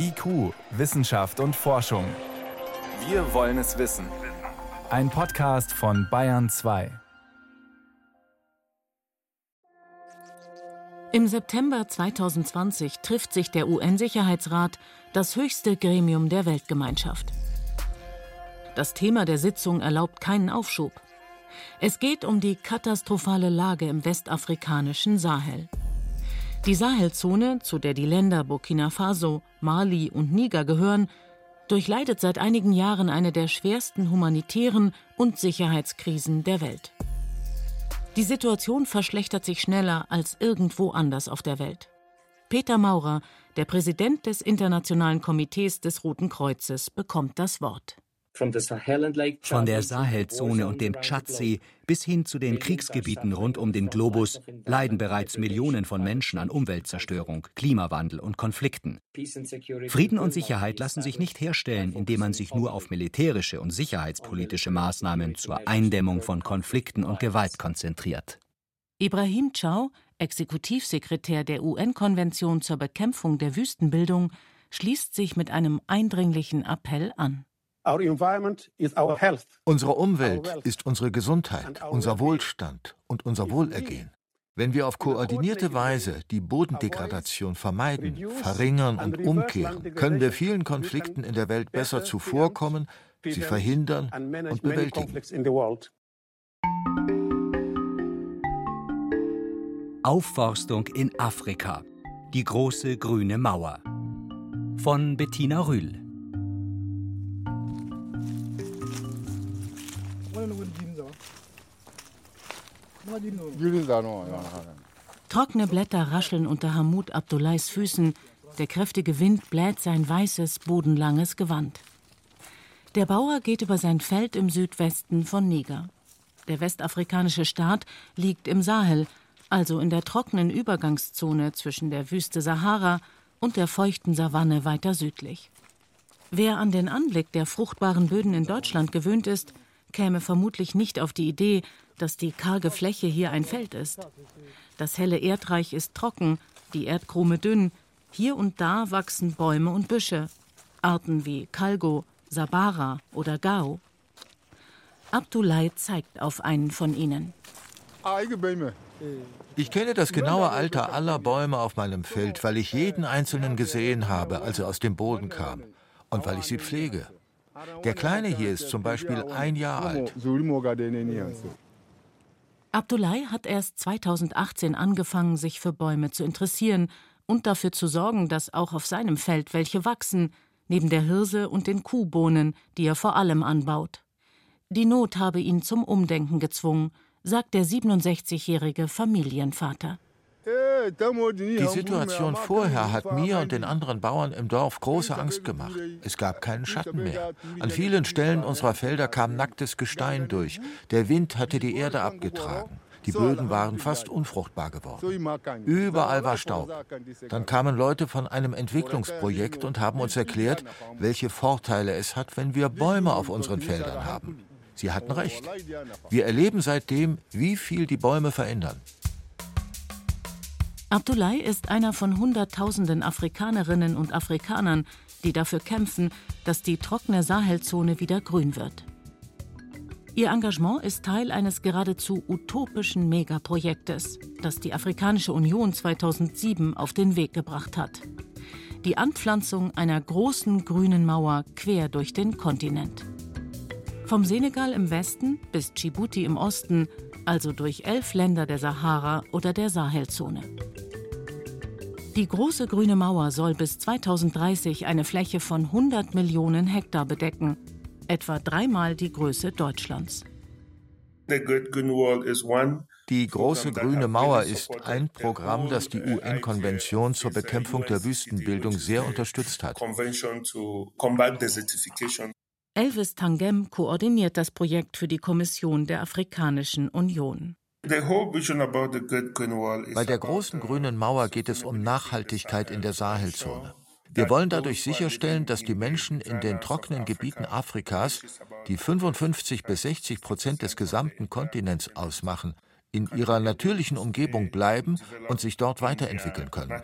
IQ, Wissenschaft und Forschung. Wir wollen es wissen. Ein Podcast von Bayern 2. Im September 2020 trifft sich der UN-Sicherheitsrat, das höchste Gremium der Weltgemeinschaft. Das Thema der Sitzung erlaubt keinen Aufschub. Es geht um die katastrophale Lage im westafrikanischen Sahel. Die Sahelzone, zu der die Länder Burkina Faso, Mali und Niger gehören, durchleidet seit einigen Jahren eine der schwersten humanitären und Sicherheitskrisen der Welt. Die Situation verschlechtert sich schneller als irgendwo anders auf der Welt. Peter Maurer, der Präsident des Internationalen Komitees des Roten Kreuzes, bekommt das Wort. Von der Sahelzone und dem Tschadsee bis hin zu den Kriegsgebieten rund um den Globus leiden bereits Millionen von Menschen an Umweltzerstörung, Klimawandel und Konflikten. Frieden und Sicherheit lassen sich nicht herstellen, indem man sich nur auf militärische und sicherheitspolitische Maßnahmen zur Eindämmung von Konflikten und Gewalt konzentriert. Ibrahim Chow, Exekutivsekretär der UN-Konvention zur Bekämpfung der Wüstenbildung, schließt sich mit einem eindringlichen Appell an. Unsere Umwelt ist unsere Gesundheit, unser Wohlstand und unser Wohlergehen. Wenn wir auf koordinierte Weise die Bodendegradation vermeiden, verringern und umkehren, können wir vielen Konflikten in der Welt besser zuvorkommen, sie verhindern und bewältigen. Aufforstung in Afrika. Die große grüne Mauer. Von Bettina Rühl. Trockene Blätter rascheln unter Hamud Abdullahs Füßen. Der kräftige Wind bläht sein weißes, bodenlanges Gewand. Der Bauer geht über sein Feld im Südwesten von Niger. Der westafrikanische Staat liegt im Sahel, also in der trockenen Übergangszone zwischen der Wüste Sahara und der feuchten Savanne weiter südlich. Wer an den Anblick der fruchtbaren Böden in Deutschland gewöhnt ist, käme vermutlich nicht auf die Idee, dass die karge Fläche hier ein Feld ist. Das helle Erdreich ist trocken, die Erdkrume dünn, hier und da wachsen Bäume und Büsche, Arten wie Kalgo, Sabara oder Gao. Abdullah zeigt auf einen von ihnen. Ich kenne das genaue Alter aller Bäume auf meinem Feld, weil ich jeden einzelnen gesehen habe, als er aus dem Boden kam und weil ich sie pflege. Der Kleine hier ist zum Beispiel ein Jahr alt. Abdullah hat erst 2018 angefangen, sich für Bäume zu interessieren und dafür zu sorgen, dass auch auf seinem Feld welche wachsen, neben der Hirse und den Kuhbohnen, die er vor allem anbaut. Die Not habe ihn zum Umdenken gezwungen, sagt der 67-jährige Familienvater. Die Situation vorher hat mir und den anderen Bauern im Dorf große Angst gemacht. Es gab keinen Schatten mehr. An vielen Stellen unserer Felder kam nacktes Gestein durch. Der Wind hatte die Erde abgetragen. Die Böden waren fast unfruchtbar geworden. Überall war Staub. Dann kamen Leute von einem Entwicklungsprojekt und haben uns erklärt, welche Vorteile es hat, wenn wir Bäume auf unseren Feldern haben. Sie hatten recht. Wir erleben seitdem, wie viel die Bäume verändern. Abdullah ist einer von Hunderttausenden Afrikanerinnen und Afrikanern, die dafür kämpfen, dass die trockene Sahelzone wieder grün wird. Ihr Engagement ist Teil eines geradezu utopischen Megaprojektes, das die Afrikanische Union 2007 auf den Weg gebracht hat. Die Anpflanzung einer großen grünen Mauer quer durch den Kontinent. Vom Senegal im Westen bis Djibouti im Osten also durch elf Länder der Sahara oder der Sahelzone. Die große grüne Mauer soll bis 2030 eine Fläche von 100 Millionen Hektar bedecken, etwa dreimal die Größe Deutschlands. Die große grüne Mauer ist ein Programm, das die UN-Konvention zur Bekämpfung der Wüstenbildung sehr unterstützt hat. Elvis Tangem koordiniert das Projekt für die Kommission der Afrikanischen Union. Bei der großen grünen Mauer geht es um Nachhaltigkeit in der Sahelzone. Wir wollen dadurch sicherstellen, dass die Menschen in den trockenen Gebieten Afrikas, die 55 bis 60 Prozent des gesamten Kontinents ausmachen, in ihrer natürlichen Umgebung bleiben und sich dort weiterentwickeln können.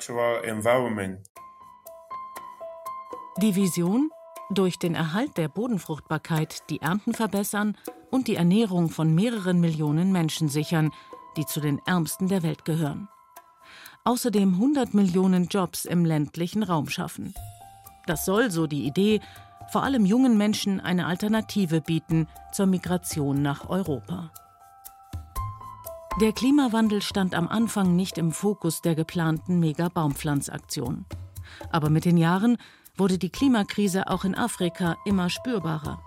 Die Vision? Durch den Erhalt der Bodenfruchtbarkeit die Ernten verbessern und die Ernährung von mehreren Millionen Menschen sichern, die zu den ärmsten der Welt gehören. Außerdem 100 Millionen Jobs im ländlichen Raum schaffen. Das soll, so die Idee, vor allem jungen Menschen eine Alternative bieten zur Migration nach Europa. Der Klimawandel stand am Anfang nicht im Fokus der geplanten Mega-Baumpflanzaktion. Aber mit den Jahren wurde die Klimakrise auch in Afrika immer spürbarer.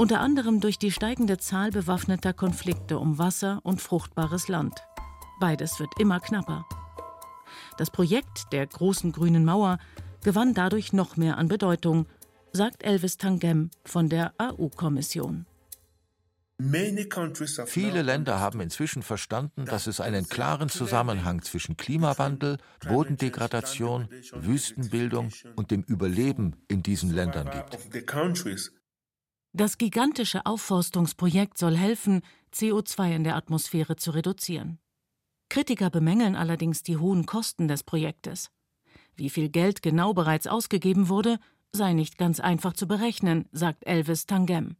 Unter anderem durch die steigende Zahl bewaffneter Konflikte um Wasser und fruchtbares Land. Beides wird immer knapper. Das Projekt der großen grünen Mauer gewann dadurch noch mehr an Bedeutung, sagt Elvis Tangem von der AU-Kommission. Viele Länder haben inzwischen verstanden, dass es einen klaren Zusammenhang zwischen Klimawandel, Bodendegradation, Wüstenbildung und dem Überleben in diesen Ländern gibt. Das gigantische Aufforstungsprojekt soll helfen, CO2 in der Atmosphäre zu reduzieren. Kritiker bemängeln allerdings die hohen Kosten des Projektes. Wie viel Geld genau bereits ausgegeben wurde, sei nicht ganz einfach zu berechnen, sagt Elvis Tangem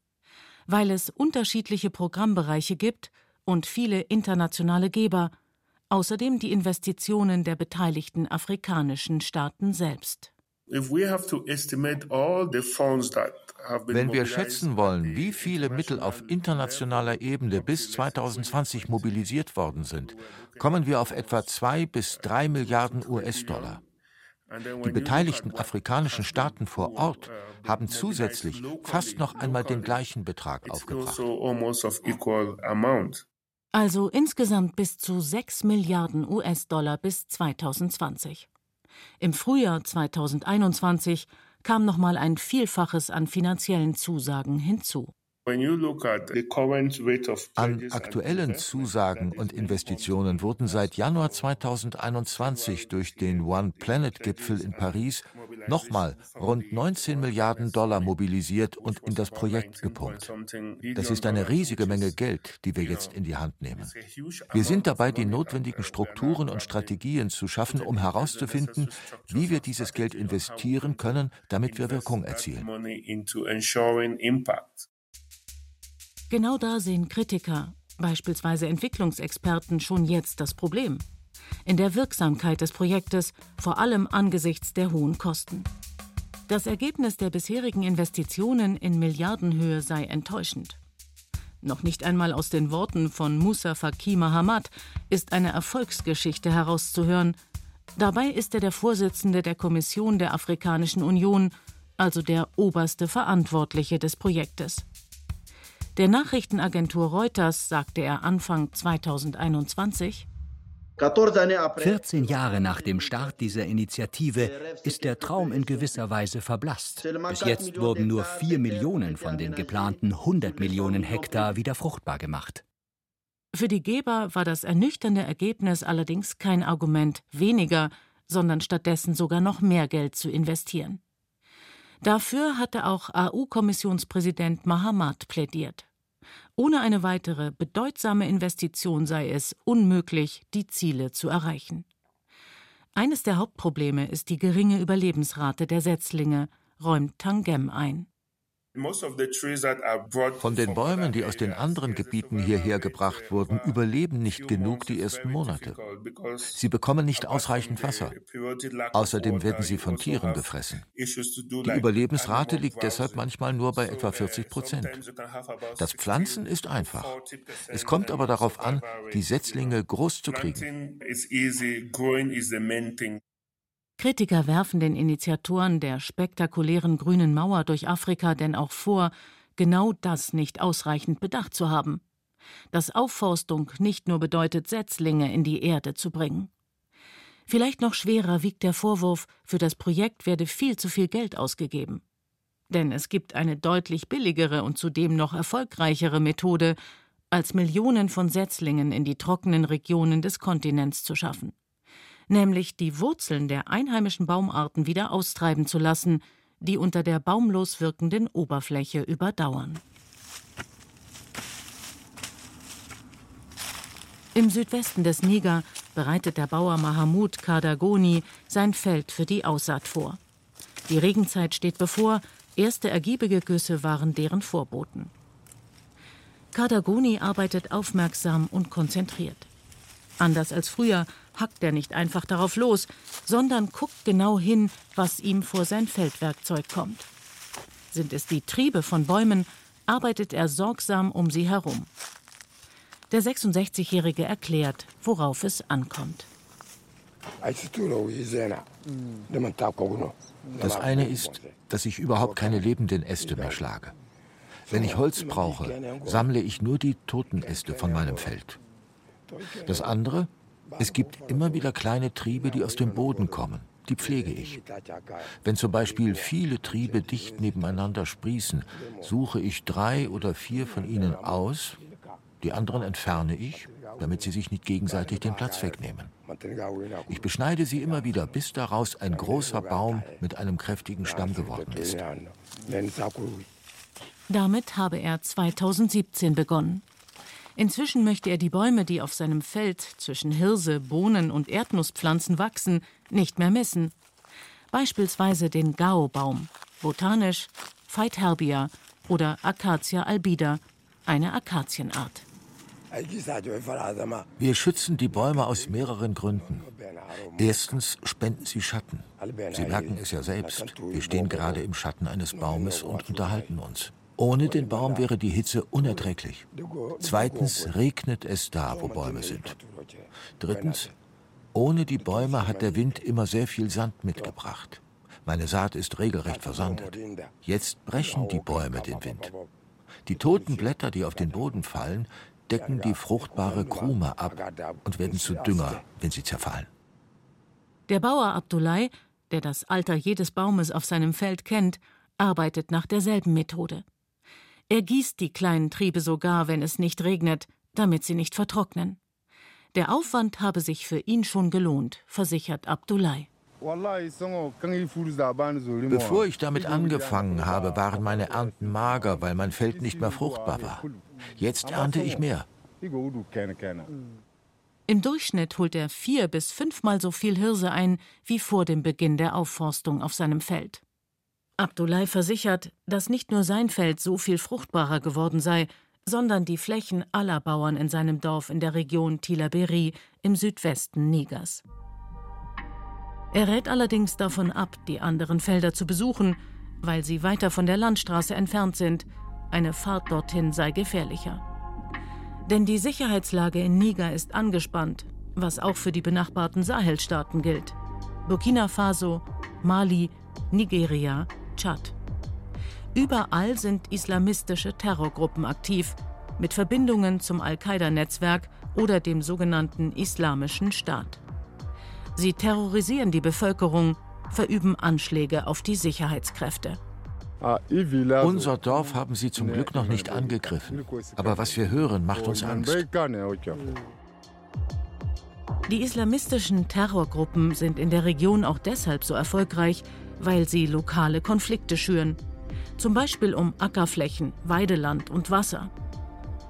weil es unterschiedliche Programmbereiche gibt und viele internationale Geber, außerdem die Investitionen der beteiligten afrikanischen Staaten selbst. Wenn wir schätzen wollen, wie viele Mittel auf internationaler Ebene bis 2020 mobilisiert worden sind, kommen wir auf etwa zwei bis drei Milliarden US-Dollar. Die beteiligten afrikanischen Staaten vor Ort haben zusätzlich fast noch einmal den gleichen Betrag aufgebracht. Also insgesamt bis zu 6 Milliarden US-Dollar bis 2020. Im Frühjahr 2021 kam noch mal ein Vielfaches an finanziellen Zusagen hinzu. An aktuellen Zusagen und Investitionen wurden seit Januar 2021 durch den One Planet Gipfel in Paris nochmal rund 19 Milliarden Dollar mobilisiert und in das Projekt gepumpt. Das ist eine riesige Menge Geld, die wir jetzt in die Hand nehmen. Wir sind dabei, die notwendigen Strukturen und Strategien zu schaffen, um herauszufinden, wie wir dieses Geld investieren können, damit wir Wirkung erzielen. Genau da sehen Kritiker, beispielsweise Entwicklungsexperten, schon jetzt das Problem. In der Wirksamkeit des Projektes, vor allem angesichts der hohen Kosten. Das Ergebnis der bisherigen Investitionen in Milliardenhöhe sei enttäuschend. Noch nicht einmal aus den Worten von Musa Faki Mahamat ist eine Erfolgsgeschichte herauszuhören. Dabei ist er der Vorsitzende der Kommission der Afrikanischen Union, also der oberste Verantwortliche des Projektes. Der Nachrichtenagentur Reuters sagte er Anfang 2021, 14 Jahre nach dem Start dieser Initiative ist der Traum in gewisser Weise verblasst. Bis jetzt wurden nur 4 Millionen von den geplanten 100 Millionen Hektar wieder fruchtbar gemacht. Für die Geber war das ernüchternde Ergebnis allerdings kein Argument, weniger, sondern stattdessen sogar noch mehr Geld zu investieren. Dafür hatte auch AU-Kommissionspräsident Mahamat plädiert. Ohne eine weitere bedeutsame Investition sei es unmöglich, die Ziele zu erreichen. Eines der Hauptprobleme ist die geringe Überlebensrate der Setzlinge, räumt Tangem ein. Von den Bäumen, die aus den anderen Gebieten hierher gebracht wurden, überleben nicht genug die ersten Monate. Sie bekommen nicht ausreichend Wasser. Außerdem werden sie von Tieren gefressen. Die Überlebensrate liegt deshalb manchmal nur bei etwa 40 Prozent. Das Pflanzen ist einfach. Es kommt aber darauf an, die Setzlinge groß zu kriegen. Kritiker werfen den Initiatoren der spektakulären grünen Mauer durch Afrika denn auch vor, genau das nicht ausreichend bedacht zu haben. Dass Aufforstung nicht nur bedeutet, Setzlinge in die Erde zu bringen. Vielleicht noch schwerer wiegt der Vorwurf, für das Projekt werde viel zu viel Geld ausgegeben. Denn es gibt eine deutlich billigere und zudem noch erfolgreichere Methode, als Millionen von Setzlingen in die trockenen Regionen des Kontinents zu schaffen nämlich die Wurzeln der einheimischen Baumarten wieder austreiben zu lassen, die unter der baumlos wirkenden Oberfläche überdauern. Im Südwesten des Niger bereitet der Bauer Mahamud Kardagoni sein Feld für die Aussaat vor. Die Regenzeit steht bevor, erste ergiebige Güsse waren deren Vorboten. Kadagoni arbeitet aufmerksam und konzentriert. Anders als früher hackt er nicht einfach darauf los, sondern guckt genau hin, was ihm vor sein Feldwerkzeug kommt. Sind es die Triebe von Bäumen, arbeitet er sorgsam um sie herum. Der 66-Jährige erklärt, worauf es ankommt. Das eine ist, dass ich überhaupt keine lebenden Äste mehr schlage. Wenn ich Holz brauche, sammle ich nur die toten Äste von meinem Feld. Das andere, es gibt immer wieder kleine Triebe, die aus dem Boden kommen. Die pflege ich. Wenn zum Beispiel viele Triebe dicht nebeneinander sprießen, suche ich drei oder vier von ihnen aus, die anderen entferne ich, damit sie sich nicht gegenseitig den Platz wegnehmen. Ich beschneide sie immer wieder, bis daraus ein großer Baum mit einem kräftigen Stamm geworden ist. Damit habe er 2017 begonnen. Inzwischen möchte er die Bäume, die auf seinem Feld zwischen Hirse, Bohnen und Erdnusspflanzen wachsen, nicht mehr missen. Beispielsweise den Gao-Baum, botanisch Phytherbia oder Acacia albida, eine Akazienart. Wir schützen die Bäume aus mehreren Gründen. Erstens spenden sie Schatten. Sie merken es ja selbst. Wir stehen gerade im Schatten eines Baumes und unterhalten uns. Ohne den Baum wäre die Hitze unerträglich. Zweitens regnet es da, wo Bäume sind. Drittens, ohne die Bäume hat der Wind immer sehr viel Sand mitgebracht. Meine Saat ist regelrecht versandet. Jetzt brechen die Bäume den Wind. Die toten Blätter, die auf den Boden fallen, decken die fruchtbare Krume ab und werden zu Dünger, wenn sie zerfallen. Der Bauer Abdullah, der das Alter jedes Baumes auf seinem Feld kennt, arbeitet nach derselben Methode. Er gießt die kleinen Triebe sogar, wenn es nicht regnet, damit sie nicht vertrocknen. Der Aufwand habe sich für ihn schon gelohnt, versichert Abdullah. Bevor ich damit angefangen habe, waren meine Ernten mager, weil mein Feld nicht mehr fruchtbar war. Jetzt ernte ich mehr. Im Durchschnitt holt er vier bis fünfmal so viel Hirse ein wie vor dem Beginn der Aufforstung auf seinem Feld. Abdullah versichert, dass nicht nur sein Feld so viel fruchtbarer geworden sei, sondern die Flächen aller Bauern in seinem Dorf in der Region Tilaberi im Südwesten Nigers. Er rät allerdings davon ab, die anderen Felder zu besuchen, weil sie weiter von der Landstraße entfernt sind. Eine Fahrt dorthin sei gefährlicher. Denn die Sicherheitslage in Niger ist angespannt, was auch für die benachbarten Sahelstaaten gilt. Burkina Faso, Mali, Nigeria Tschad. Überall sind islamistische Terrorgruppen aktiv, mit Verbindungen zum Al-Qaida-Netzwerk oder dem sogenannten Islamischen Staat. Sie terrorisieren die Bevölkerung, verüben Anschläge auf die Sicherheitskräfte. Unser Dorf haben sie zum Glück noch nicht angegriffen. Aber was wir hören, macht uns Angst. Die islamistischen Terrorgruppen sind in der Region auch deshalb so erfolgreich, weil sie lokale Konflikte schüren, zum Beispiel um Ackerflächen, Weideland und Wasser.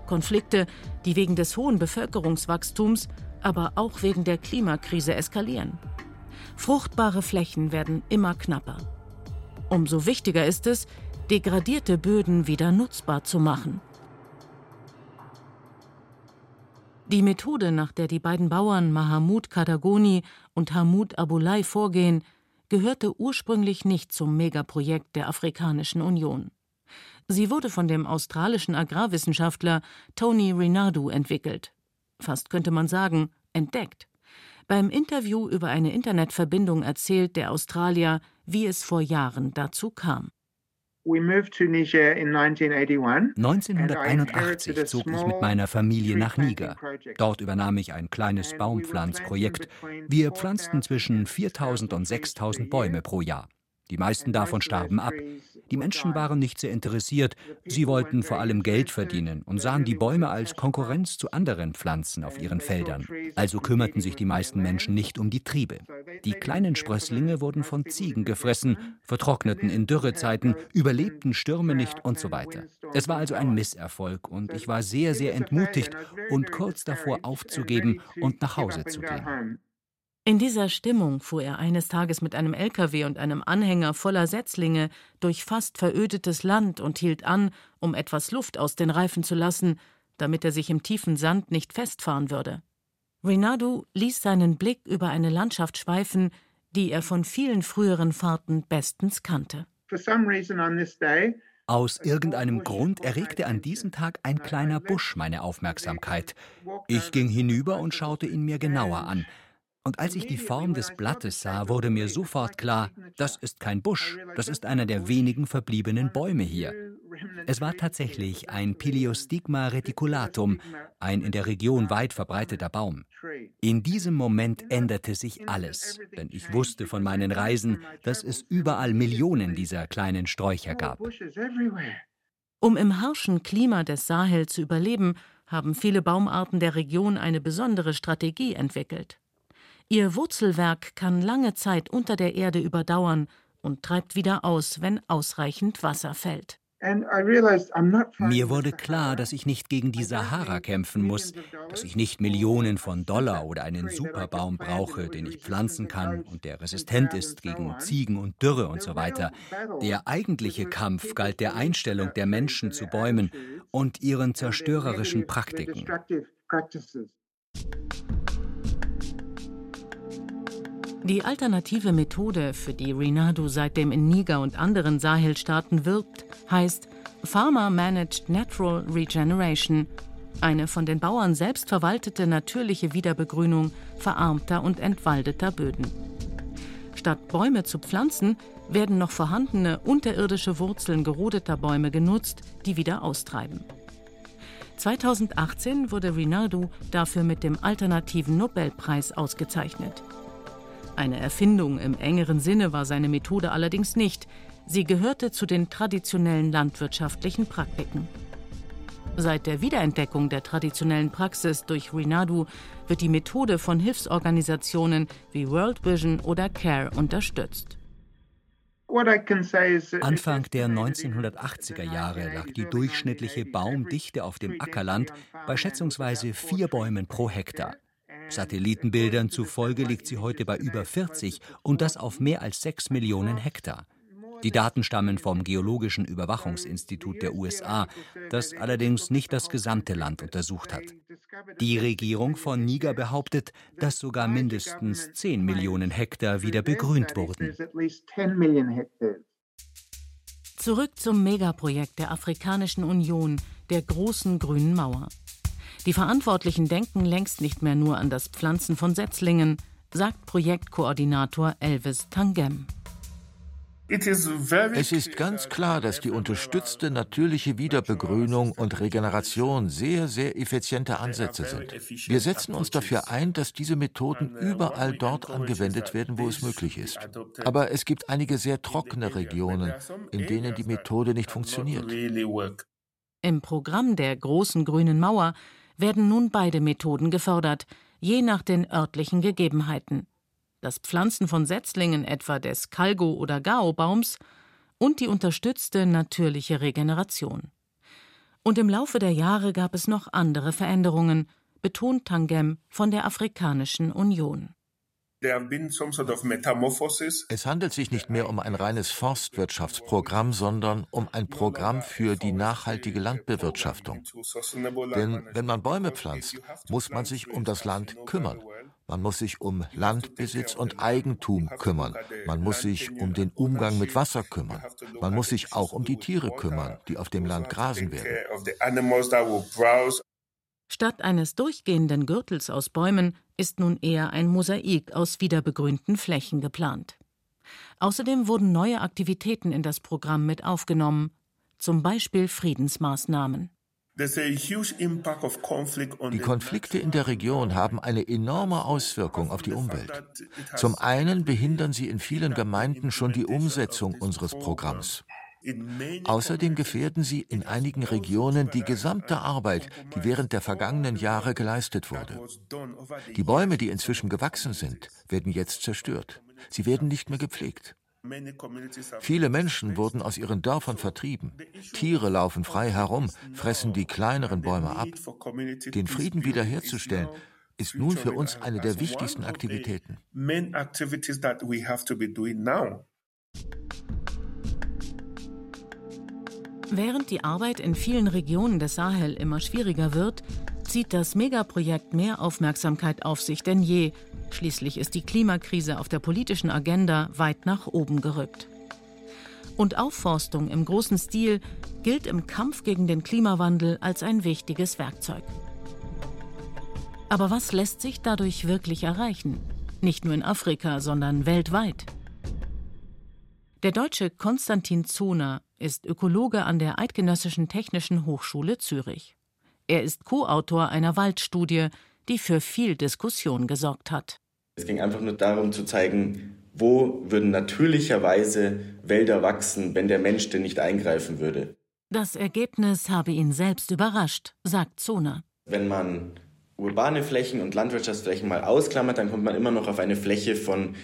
Konflikte, die wegen des hohen Bevölkerungswachstums, aber auch wegen der Klimakrise eskalieren. Fruchtbare Flächen werden immer knapper. Umso wichtiger ist es, degradierte Böden wieder nutzbar zu machen. Die Methode, nach der die beiden Bauern Mahamud Kadagoni und Hamud Abulai vorgehen, gehörte ursprünglich nicht zum Megaprojekt der Afrikanischen Union. Sie wurde von dem australischen Agrarwissenschaftler Tony Rinaldo entwickelt. Fast könnte man sagen, entdeckt. Beim Interview über eine Internetverbindung erzählt der Australier, wie es vor Jahren dazu kam. 1981 zog ich mit meiner Familie nach Niger. Dort übernahm ich ein kleines Baumpflanzprojekt. Wir pflanzten zwischen 4000 und 6000 Bäume pro Jahr. Die meisten davon starben ab. Die Menschen waren nicht sehr interessiert. Sie wollten vor allem Geld verdienen und sahen die Bäume als Konkurrenz zu anderen Pflanzen auf ihren Feldern. Also kümmerten sich die meisten Menschen nicht um die Triebe. Die kleinen Sprösslinge wurden von Ziegen gefressen, vertrockneten in Dürrezeiten, überlebten Stürme nicht und so weiter. Es war also ein Misserfolg und ich war sehr, sehr entmutigt und kurz davor aufzugeben und nach Hause zu gehen. In dieser Stimmung fuhr er eines Tages mit einem LKW und einem Anhänger voller Setzlinge durch fast verödetes Land und hielt an, um etwas Luft aus den Reifen zu lassen, damit er sich im tiefen Sand nicht festfahren würde. Rinaldo ließ seinen Blick über eine Landschaft schweifen, die er von vielen früheren Fahrten bestens kannte. Aus irgendeinem Grund erregte an diesem Tag ein kleiner Busch meine Aufmerksamkeit. Ich ging hinüber und schaute ihn mir genauer an. Und als ich die Form des Blattes sah, wurde mir sofort klar, das ist kein Busch, das ist einer der wenigen verbliebenen Bäume hier. Es war tatsächlich ein Piliostigma reticulatum, ein in der Region weit verbreiteter Baum. In diesem Moment änderte sich alles, denn ich wusste von meinen Reisen, dass es überall Millionen dieser kleinen Sträucher gab. Um im harschen Klima des Sahel zu überleben, haben viele Baumarten der Region eine besondere Strategie entwickelt. Ihr Wurzelwerk kann lange Zeit unter der Erde überdauern und treibt wieder aus, wenn ausreichend Wasser fällt. Mir wurde klar, dass ich nicht gegen die Sahara kämpfen muss, dass ich nicht Millionen von Dollar oder einen Superbaum brauche, den ich pflanzen kann und der resistent ist gegen Ziegen und Dürre und so weiter. Der eigentliche Kampf galt der Einstellung der Menschen zu Bäumen und ihren zerstörerischen Praktiken. Die alternative Methode, für die Rinaldo seitdem in Niger und anderen Sahelstaaten wirbt, heißt Farmer Managed Natural Regeneration, eine von den Bauern selbst verwaltete natürliche Wiederbegrünung verarmter und entwaldeter Böden. Statt Bäume zu pflanzen, werden noch vorhandene unterirdische Wurzeln gerodeter Bäume genutzt, die wieder austreiben. 2018 wurde Rinaldo dafür mit dem alternativen Nobelpreis ausgezeichnet. Eine Erfindung im engeren Sinne war seine Methode allerdings nicht. Sie gehörte zu den traditionellen landwirtschaftlichen Praktiken. Seit der Wiederentdeckung der traditionellen Praxis durch Rinadu wird die Methode von Hilfsorganisationen wie World Vision oder CARE unterstützt. Anfang der 1980er Jahre lag die durchschnittliche Baumdichte auf dem Ackerland bei schätzungsweise vier Bäumen pro Hektar. Satellitenbildern zufolge liegt sie heute bei über 40 und das auf mehr als 6 Millionen Hektar. Die Daten stammen vom Geologischen Überwachungsinstitut der USA, das allerdings nicht das gesamte Land untersucht hat. Die Regierung von Niger behauptet, dass sogar mindestens 10 Millionen Hektar wieder begrünt wurden. Zurück zum Megaprojekt der Afrikanischen Union, der großen grünen Mauer. Die Verantwortlichen denken längst nicht mehr nur an das Pflanzen von Setzlingen, sagt Projektkoordinator Elvis Tangem. Es ist ganz klar, dass die unterstützte natürliche Wiederbegrünung und Regeneration sehr, sehr effiziente Ansätze sind. Wir setzen uns dafür ein, dass diese Methoden überall dort angewendet werden, wo es möglich ist. Aber es gibt einige sehr trockene Regionen, in denen die Methode nicht funktioniert. Im Programm der großen grünen Mauer werden nun beide Methoden gefördert, je nach den örtlichen Gegebenheiten. Das Pflanzen von Setzlingen etwa des Kalgo- oder Gao-Baums und die unterstützte natürliche Regeneration. Und im Laufe der Jahre gab es noch andere Veränderungen, betont Tangem von der Afrikanischen Union. Es handelt sich nicht mehr um ein reines Forstwirtschaftsprogramm, sondern um ein Programm für die nachhaltige Landbewirtschaftung. Denn wenn man Bäume pflanzt, muss man sich um das Land kümmern. Man muss sich um Landbesitz und Eigentum kümmern. Man muss sich um den Umgang mit Wasser kümmern. Man muss sich auch um die Tiere kümmern, die auf dem Land grasen werden. Statt eines durchgehenden Gürtels aus Bäumen ist nun eher ein Mosaik aus wiederbegrünten Flächen geplant. Außerdem wurden neue Aktivitäten in das Programm mit aufgenommen, zum Beispiel Friedensmaßnahmen. Die Konflikte in der Region haben eine enorme Auswirkung auf die Umwelt. Zum einen behindern sie in vielen Gemeinden schon die Umsetzung unseres Programms. Außerdem gefährden sie in einigen Regionen die gesamte Arbeit, die während der vergangenen Jahre geleistet wurde. Die Bäume, die inzwischen gewachsen sind, werden jetzt zerstört. Sie werden nicht mehr gepflegt. Viele Menschen wurden aus ihren Dörfern vertrieben. Tiere laufen frei herum, fressen die kleineren Bäume ab. Den Frieden wiederherzustellen ist nun für uns eine der wichtigsten Aktivitäten. Während die Arbeit in vielen Regionen des Sahel immer schwieriger wird, zieht das Megaprojekt mehr Aufmerksamkeit auf sich denn je. Schließlich ist die Klimakrise auf der politischen Agenda weit nach oben gerückt. Und Aufforstung im großen Stil gilt im Kampf gegen den Klimawandel als ein wichtiges Werkzeug. Aber was lässt sich dadurch wirklich erreichen? Nicht nur in Afrika, sondern weltweit. Der Deutsche Konstantin Zoner ist Ökologe an der Eidgenössischen Technischen Hochschule Zürich. Er ist Co-Autor einer Waldstudie, die für viel Diskussion gesorgt hat. Es ging einfach nur darum zu zeigen, wo würden natürlicherweise Wälder wachsen, wenn der Mensch denn nicht eingreifen würde. Das Ergebnis habe ihn selbst überrascht, sagt Zoner. Wenn man urbane Flächen und Landwirtschaftsflächen mal ausklammert, dann kommt man immer noch auf eine Fläche von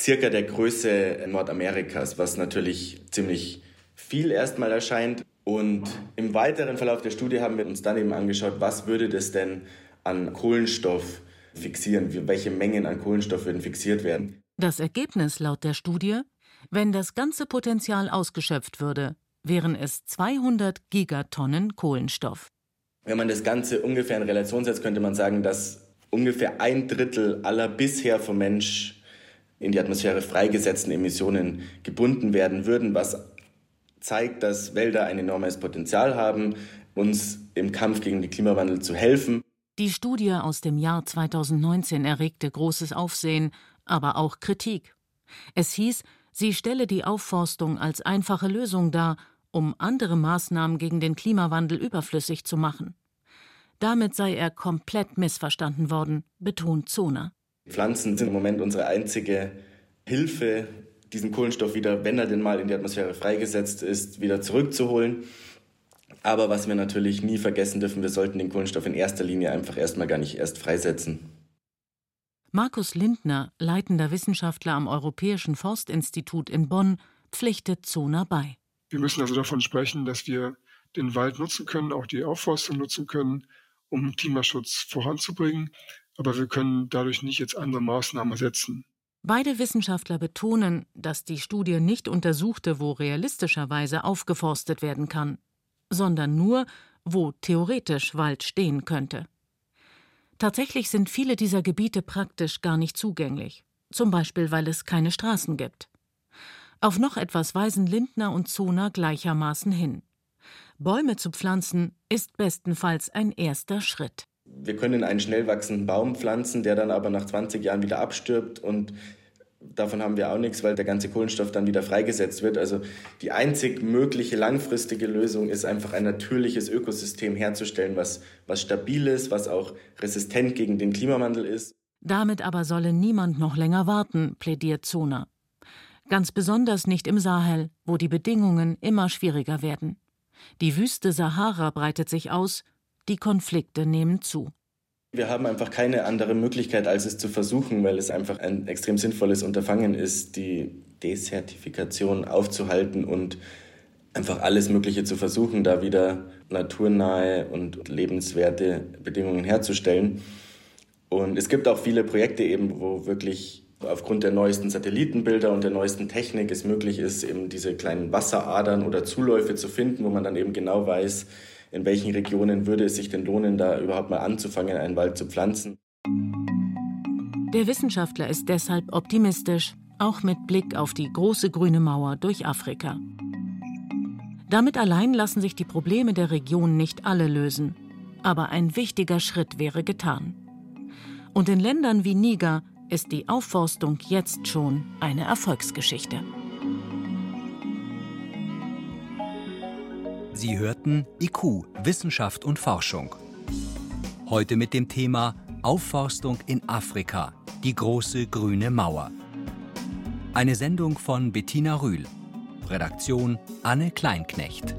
circa der Größe Nordamerikas, was natürlich ziemlich viel erstmal erscheint. Und im weiteren Verlauf der Studie haben wir uns dann eben angeschaut, was würde das denn an Kohlenstoff fixieren, welche Mengen an Kohlenstoff würden fixiert werden. Das Ergebnis laut der Studie, wenn das ganze Potenzial ausgeschöpft würde, wären es 200 Gigatonnen Kohlenstoff. Wenn man das Ganze ungefähr in Relation setzt, könnte man sagen, dass ungefähr ein Drittel aller bisher vom Mensch in die Atmosphäre freigesetzten Emissionen gebunden werden würden, was zeigt, dass Wälder ein enormes Potenzial haben, uns im Kampf gegen den Klimawandel zu helfen. Die Studie aus dem Jahr 2019 erregte großes Aufsehen, aber auch Kritik. Es hieß, sie stelle die Aufforstung als einfache Lösung dar, um andere Maßnahmen gegen den Klimawandel überflüssig zu machen. Damit sei er komplett missverstanden worden, betont Zoner. Pflanzen sind im Moment unsere einzige Hilfe, diesen Kohlenstoff wieder, wenn er denn mal in die Atmosphäre freigesetzt ist, wieder zurückzuholen. Aber was wir natürlich nie vergessen dürfen, wir sollten den Kohlenstoff in erster Linie einfach erstmal gar nicht erst freisetzen. Markus Lindner, leitender Wissenschaftler am Europäischen Forstinstitut in Bonn, pflichtet Zona bei. Wir müssen also davon sprechen, dass wir den Wald nutzen können, auch die Aufforstung nutzen können, um Klimaschutz voranzubringen aber wir können dadurch nicht jetzt andere Maßnahmen ersetzen. Beide Wissenschaftler betonen, dass die Studie nicht untersuchte, wo realistischerweise aufgeforstet werden kann, sondern nur, wo theoretisch Wald stehen könnte. Tatsächlich sind viele dieser Gebiete praktisch gar nicht zugänglich, zum Beispiel weil es keine Straßen gibt. Auf noch etwas weisen Lindner und Zona gleichermaßen hin. Bäume zu pflanzen ist bestenfalls ein erster Schritt wir können einen schnell wachsenden Baum pflanzen, der dann aber nach 20 Jahren wieder abstirbt und davon haben wir auch nichts, weil der ganze Kohlenstoff dann wieder freigesetzt wird. Also die einzig mögliche langfristige Lösung ist einfach ein natürliches Ökosystem herzustellen, was, was stabil ist, was auch resistent gegen den Klimawandel ist. Damit aber solle niemand noch länger warten, plädiert Zona. Ganz besonders nicht im Sahel, wo die Bedingungen immer schwieriger werden. Die Wüste Sahara breitet sich aus, die Konflikte nehmen zu. Wir haben einfach keine andere Möglichkeit, als es zu versuchen, weil es einfach ein extrem sinnvolles Unterfangen ist, die Desertifikation aufzuhalten und einfach alles Mögliche zu versuchen, da wieder naturnahe und lebenswerte Bedingungen herzustellen. Und es gibt auch viele Projekte eben, wo wirklich aufgrund der neuesten Satellitenbilder und der neuesten Technik es möglich ist, eben diese kleinen Wasseradern oder Zuläufe zu finden, wo man dann eben genau weiß, in welchen Regionen würde es sich denn lohnen, da überhaupt mal anzufangen, einen Wald zu pflanzen. Der Wissenschaftler ist deshalb optimistisch, auch mit Blick auf die große grüne Mauer durch Afrika. Damit allein lassen sich die Probleme der Region nicht alle lösen, aber ein wichtiger Schritt wäre getan. Und in Ländern wie Niger ist die Aufforstung jetzt schon eine Erfolgsgeschichte. Sie hörten IQ, Wissenschaft und Forschung. Heute mit dem Thema Aufforstung in Afrika, die große grüne Mauer. Eine Sendung von Bettina Rühl. Redaktion Anne Kleinknecht.